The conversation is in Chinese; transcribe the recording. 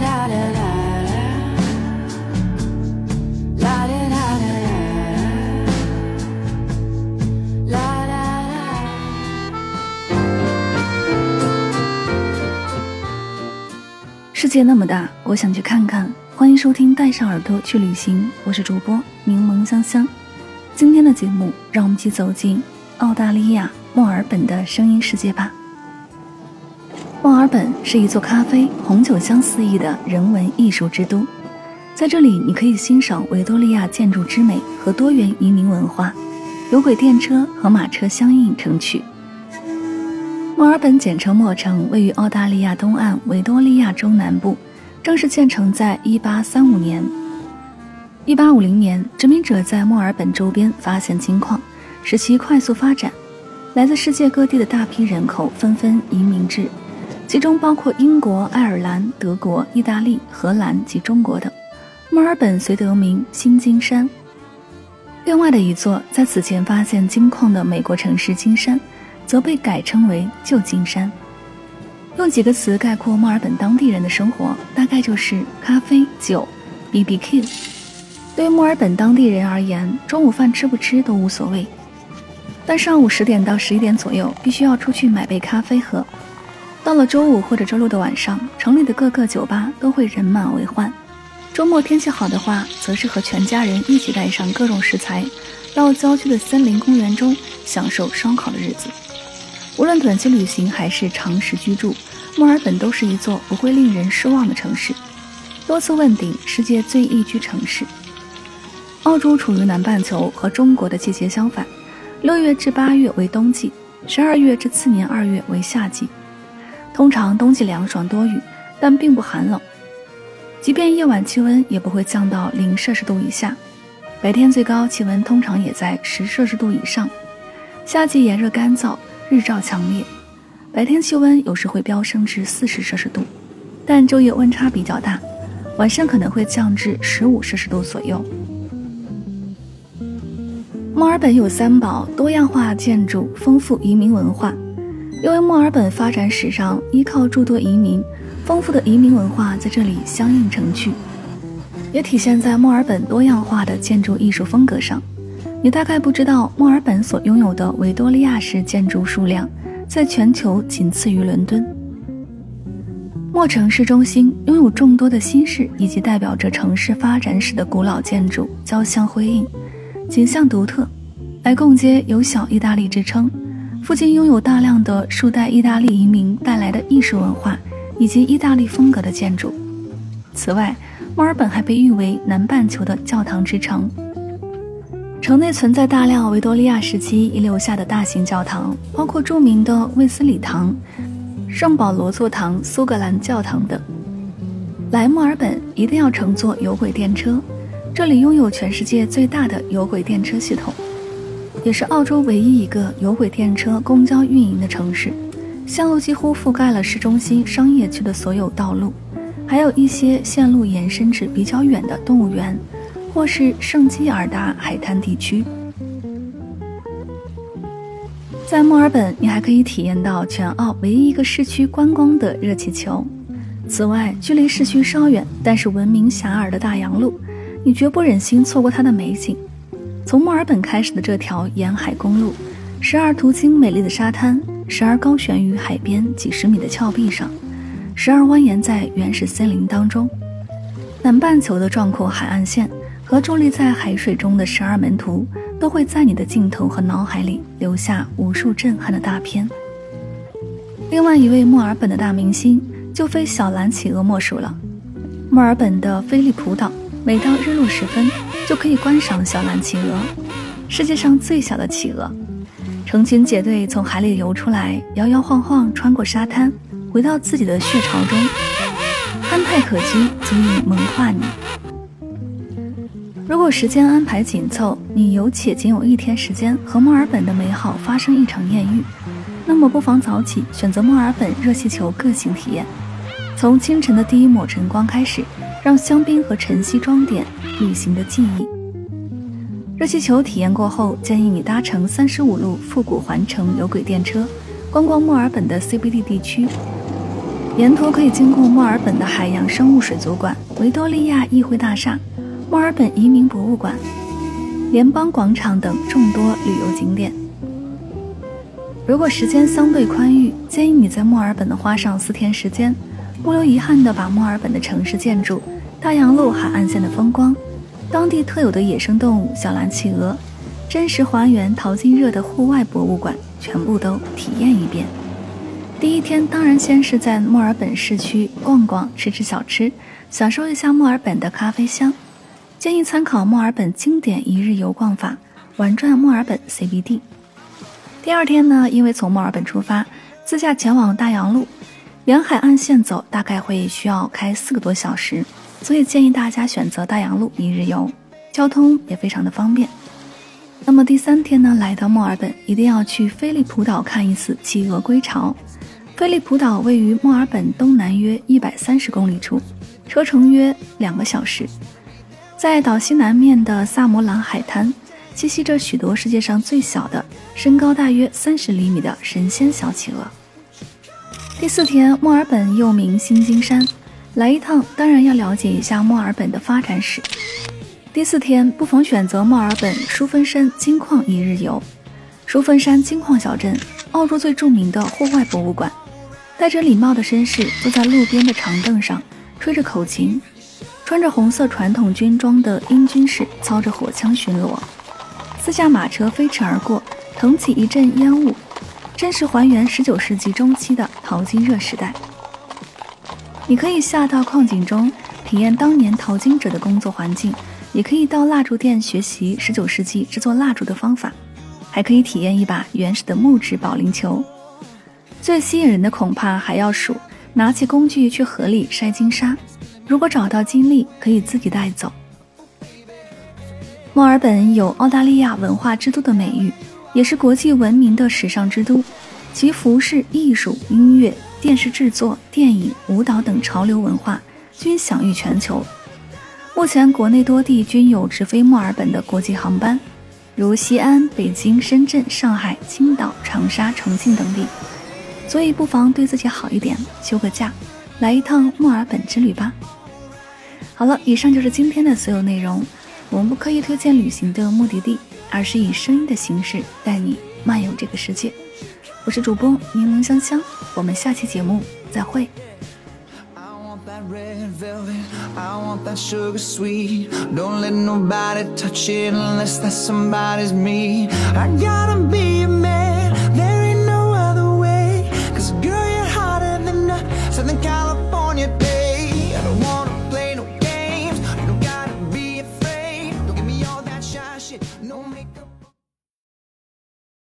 啦啦世界那么大，我想去看看。欢迎收听《带上耳朵去旅行》，我是主播柠檬香香。今天的节目，让我们一起走进澳大利亚墨尔本的声音世界吧。墨尔本是一座咖啡、红酒香四溢的人文艺术之都，在这里你可以欣赏维多利亚建筑之美和多元移民文化，有轨电车和马车相映成趣。墨尔本简称墨城，位于澳大利亚东岸维多利亚州南部，正式建成在1835年。1850年，殖民者在墨尔本周边发现金矿，使其快速发展，来自世界各地的大批人口纷纷移民至，其中包括英国、爱尔兰、德国、意大利、荷兰及中国等。墨尔本遂得名新金山。另外的一座在此前发现金矿的美国城市金山。则被改称为旧金山。用几个词概括墨尔本当地人的生活，大概就是咖啡、酒、BBQ。对墨尔本当地人而言，中午饭吃不吃都无所谓，但上午十点到十一点左右必须要出去买杯咖啡喝。到了周五或者周六的晚上，城里的各个酒吧都会人满为患。周末天气好的话，则是和全家人一起带上各种食材，到郊区的森林公园中享受烧烤的日子。无论短期旅行还是长时居住，墨尔本都是一座不会令人失望的城市，多次问鼎世界最宜居城市。澳洲处于南半球，和中国的季节相反，六月至八月为冬季，十二月至次年二月为夏季。通常冬季凉爽多雨，但并不寒冷，即便夜晚气温也不会降到零摄氏度以下，白天最高气温通常也在十摄氏度以上。夏季炎热干燥。日照强烈，白天气温有时会飙升至四十摄氏度，但昼夜温差比较大，晚上可能会降至十五摄氏度左右。墨尔本有三宝：多样化建筑、丰富移民文化。因为墨尔本发展史上依靠诸多移民，丰富的移民文化在这里相映成趣，也体现在墨尔本多样化的建筑艺术风格上。你大概不知道，墨尔本所拥有的维多利亚式建筑数量，在全球仅次于伦敦。墨城市中心拥有众多的新式以及代表着城市发展史的古老建筑，交相辉映，景象独特。莱贡街有“小意大利”之称，附近拥有大量的数代意大利移民带来的艺术文化以及意大利风格的建筑。此外，墨尔本还被誉为南半球的教堂之城。城内存在大量维多利亚时期遗留下的大型教堂，包括著名的卫斯理堂、圣保罗座堂、苏格兰教堂等。来墨尔本一定要乘坐有轨电车，这里拥有全世界最大的有轨电车系统，也是澳洲唯一一个有轨电车公交运营的城市。线路几乎覆盖了市中心商业区的所有道路，还有一些线路延伸至比较远的动物园。或是圣基尔达海滩地区，在墨尔本，你还可以体验到全澳唯一一个市区观光的热气球。此外，距离市区稍远，但是闻名遐迩的大洋路，你绝不忍心错过它的美景。从墨尔本开始的这条沿海公路，时而途经美丽的沙滩，时而高悬于海边几十米的峭壁上，时而蜿蜒在原始森林当中。南半球的壮阔海岸线。和伫立在海水中的十二门徒，都会在你的镜头和脑海里留下无数震撼的大片。另外一位墨尔本的大明星，就非小蓝企鹅莫属了。墨尔本的菲利普岛，每到日落时分，就可以观赏小蓝企鹅，世界上最小的企鹅，成群结队从海里游出来，摇摇晃晃穿过沙滩，回到自己的血巢中。憨态可掬，足以萌化你。如果时间安排紧凑，你有且仅有一天时间和墨尔本的美好发生一场艳遇，那么不妨早起选择墨尔本热气球个性体验。从清晨的第一抹晨光开始，让香槟和晨曦装点旅行的记忆。热气球体验过后，建议你搭乘三十五路复古环城有轨电车，观光墨尔本的 CBD 地区。沿途可以经过墨尔本的海洋生物水族馆、维多利亚议会大厦。墨尔本移民博物馆、联邦广场等众多旅游景点。如果时间相对宽裕，建议你在墨尔本的花上四天时间，不留遗憾地把墨尔本的城市建筑、大洋路海岸线的风光、当地特有的野生动物小蓝企鹅、真实还原淘金热的户外博物馆全部都体验一遍。第一天当然先是在墨尔本市区逛逛、吃吃小吃，享受一下墨尔本的咖啡香。建议参考墨尔本经典一日游逛法，玩转墨尔本 CBD。第二天呢，因为从墨尔本出发，自驾前往大洋路，沿海岸线走，大概会需要开四个多小时，所以建议大家选择大洋路一日游，交通也非常的方便。那么第三天呢，来到墨尔本，一定要去菲利普岛看一次企鹅归巢。菲利普岛位于墨尔本东南约一百三十公里处，车程约两个小时。在岛西南面的萨摩兰海滩，栖息着许多世界上最小的、身高大约三十厘米的神仙小企鹅。第四天，墨尔本又名新金山，来一趟当然要了解一下墨尔本的发展史。第四天，不妨选择墨尔本淑芬山金矿一日游。淑芬山金矿小镇，澳洲最著名的户外博物馆。戴着礼帽的绅士坐在路边的长凳上，吹着口琴。穿着红色传统军装的英军士操着火枪巡逻，四架马车飞驰而过，腾起一阵烟雾，真实还原19世纪中期的淘金热时代。你可以下到矿井中体验当年淘金者的工作环境，也可以到蜡烛店学习19世纪制作蜡烛的方法，还可以体验一把原始的木质保龄球。最吸引人的恐怕还要数拿起工具去河里筛金沙。如果找到金粒，可以自己带走。墨尔本有澳大利亚文化之都的美誉，也是国际闻名的时尚之都，其服饰、艺术、音乐、电视制作、电影、舞蹈等潮流文化均享誉全球。目前，国内多地均有直飞墨尔本的国际航班，如西安、北京、深圳、上海、青岛、长沙、重庆等地，所以不妨对自己好一点，休个假，来一趟墨尔本之旅吧。好了，以上就是今天的所有内容。我们不刻意推荐旅行的目的地，而是以声音的形式带你漫游这个世界。我是主播柠檬香香，我们下期节目再会。I gotta be a man.